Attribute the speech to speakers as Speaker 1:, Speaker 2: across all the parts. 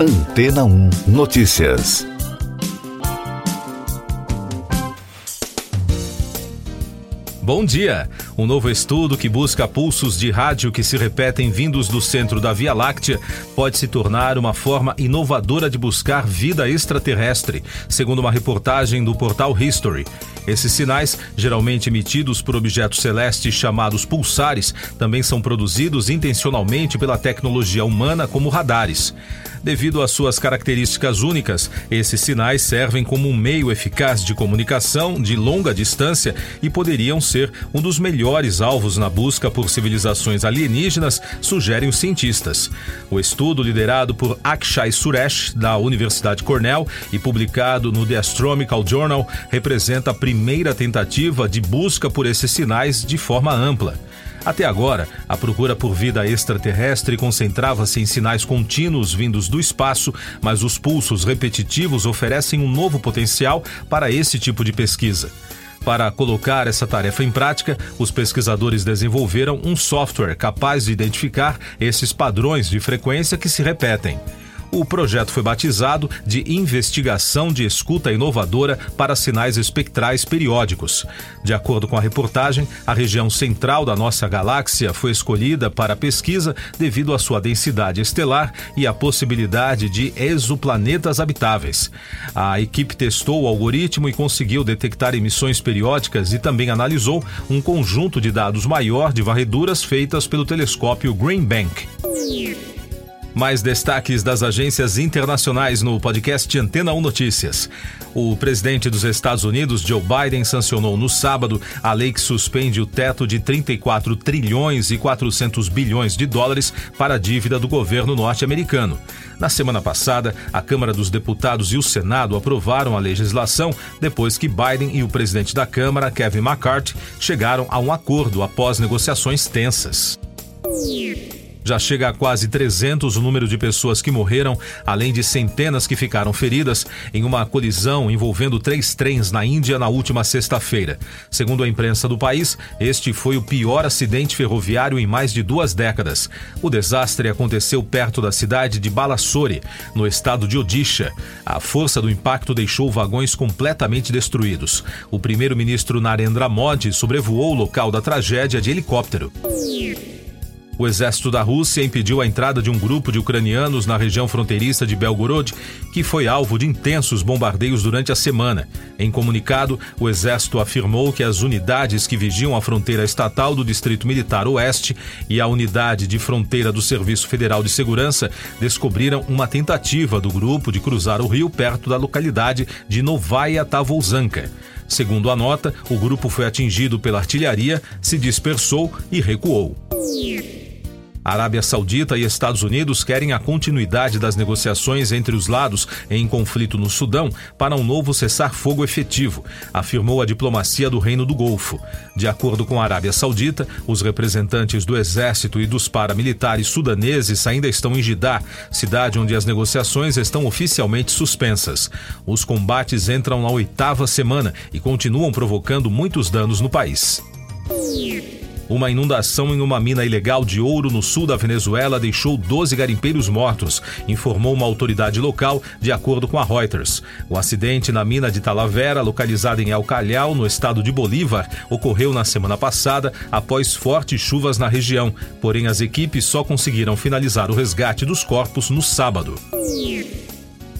Speaker 1: Antena 1 Notícias.
Speaker 2: Bom dia! Um novo estudo que busca pulsos de rádio que se repetem vindos do centro da Via Láctea pode se tornar uma forma inovadora de buscar vida extraterrestre, segundo uma reportagem do portal History. Esses sinais, geralmente emitidos por objetos celestes chamados pulsares, também são produzidos intencionalmente pela tecnologia humana como radares. Devido às suas características únicas, esses sinais servem como um meio eficaz de comunicação de longa distância e poderiam ser um dos melhores alvos na busca por civilizações alienígenas, sugerem os cientistas. O estudo, liderado por Akshay Suresh, da Universidade Cornell, e publicado no The Astronomical Journal, representa a primeira tentativa de busca por esses sinais de forma ampla. Até agora, a procura por vida extraterrestre concentrava-se em sinais contínuos vindos do espaço, mas os pulsos repetitivos oferecem um novo potencial para esse tipo de pesquisa. Para colocar essa tarefa em prática, os pesquisadores desenvolveram um software capaz de identificar esses padrões de frequência que se repetem. O projeto foi batizado de Investigação de Escuta Inovadora para Sinais Espectrais Periódicos. De acordo com a reportagem, a região central da nossa galáxia foi escolhida para a pesquisa devido à sua densidade estelar e à possibilidade de exoplanetas habitáveis. A equipe testou o algoritmo e conseguiu detectar emissões periódicas e também analisou um conjunto de dados maior de varreduras feitas pelo telescópio Green Bank. Mais destaques das agências internacionais no podcast Antena 1 Notícias. O presidente dos Estados Unidos, Joe Biden, sancionou no sábado a lei que suspende o teto de 34 trilhões e 400 bilhões de dólares para a dívida do governo norte-americano. Na semana passada, a Câmara dos Deputados e o Senado aprovaram a legislação depois que Biden e o presidente da Câmara, Kevin McCarthy, chegaram a um acordo após negociações tensas. Já chega a quase 300 o número de pessoas que morreram, além de centenas que ficaram feridas em uma colisão envolvendo três trens na Índia na última sexta-feira. Segundo a imprensa do país, este foi o pior acidente ferroviário em mais de duas décadas. O desastre aconteceu perto da cidade de Balasore, no estado de Odisha. A força do impacto deixou vagões completamente destruídos. O primeiro-ministro Narendra Modi sobrevoou o local da tragédia de helicóptero. O exército da Rússia impediu a entrada de um grupo de ucranianos na região fronteiriça de Belgorod, que foi alvo de intensos bombardeios durante a semana. Em comunicado, o exército afirmou que as unidades que vigiam a fronteira estatal do Distrito Militar Oeste e a unidade de fronteira do Serviço Federal de Segurança descobriram uma tentativa do grupo de cruzar o rio perto da localidade de Novaya Tavolzanka. Segundo a nota, o grupo foi atingido pela artilharia, se dispersou e recuou. Arábia Saudita e Estados Unidos querem a continuidade das negociações entre os lados em conflito no Sudão para um novo cessar-fogo efetivo, afirmou a diplomacia do Reino do Golfo. De acordo com a Arábia Saudita, os representantes do exército e dos paramilitares sudaneses ainda estão em Jeddah, cidade onde as negociações estão oficialmente suspensas. Os combates entram na oitava semana e continuam provocando muitos danos no país. Uma inundação em uma mina ilegal de ouro no sul da Venezuela deixou 12 garimpeiros mortos, informou uma autoridade local, de acordo com a Reuters. O acidente na mina de Talavera, localizada em El Calhau, no estado de Bolívar, ocorreu na semana passada após fortes chuvas na região. Porém, as equipes só conseguiram finalizar o resgate dos corpos no sábado.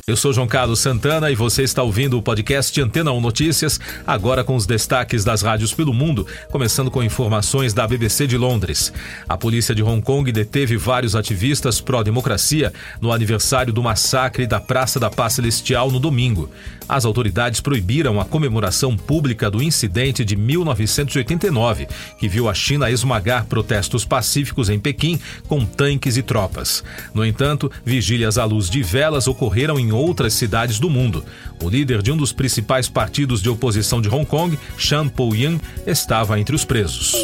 Speaker 2: Eu sou João Carlos Santana e você está ouvindo o podcast Antena 1 Notícias, agora com os destaques das rádios pelo mundo, começando com informações da BBC de Londres. A polícia de Hong Kong deteve vários ativistas pró-democracia no aniversário do massacre da Praça da Paz Celestial no domingo. As autoridades proibiram a comemoração pública do incidente de 1989, que viu a China esmagar protestos pacíficos em Pequim com tanques e tropas. No entanto, vigílias à luz de velas ocorreram em outras cidades do mundo. O líder de um dos principais partidos de oposição de Hong Kong, Chan Po-yan, estava entre os presos.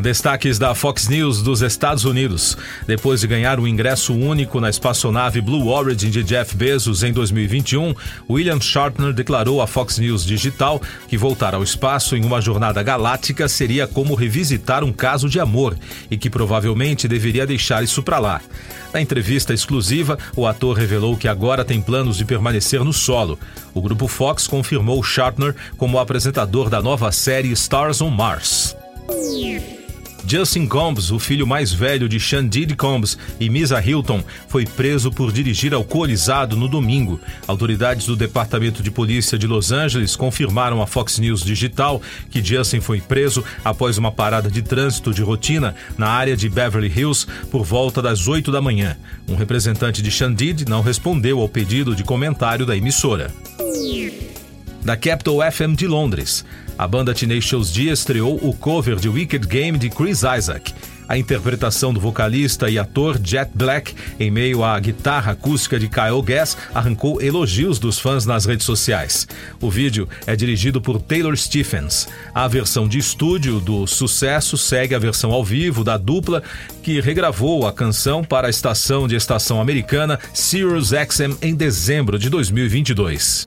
Speaker 2: Destaques da Fox News dos Estados Unidos. Depois de ganhar um ingresso único na espaçonave Blue Origin de Jeff Bezos em 2021, William Shatner declarou à Fox News Digital que voltar ao espaço em uma jornada galáctica seria como revisitar um caso de amor e que provavelmente deveria deixar isso para lá. Na entrevista exclusiva, o ator revelou que agora tem planos de permanecer no solo. O grupo Fox confirmou Shatner como apresentador da nova série Stars on Mars. Justin Combs, o filho mais velho de Shandid Combs e Misa Hilton, foi preso por dirigir alcoolizado no domingo. Autoridades do Departamento de Polícia de Los Angeles confirmaram à Fox News Digital que Justin foi preso após uma parada de trânsito de rotina na área de Beverly Hills por volta das 8 da manhã. Um representante de Shandid não respondeu ao pedido de comentário da emissora da Capital FM de Londres. A banda Tenacious D estreou o cover de Wicked Game de Chris Isaac. A interpretação do vocalista e ator Jet Black, em meio à guitarra acústica de Kyle Gass, arrancou elogios dos fãs nas redes sociais. O vídeo é dirigido por Taylor Stephens. A versão de estúdio do sucesso segue a versão ao vivo da dupla, que regravou a canção para a estação de estação americana Sirius XM em dezembro de 2022.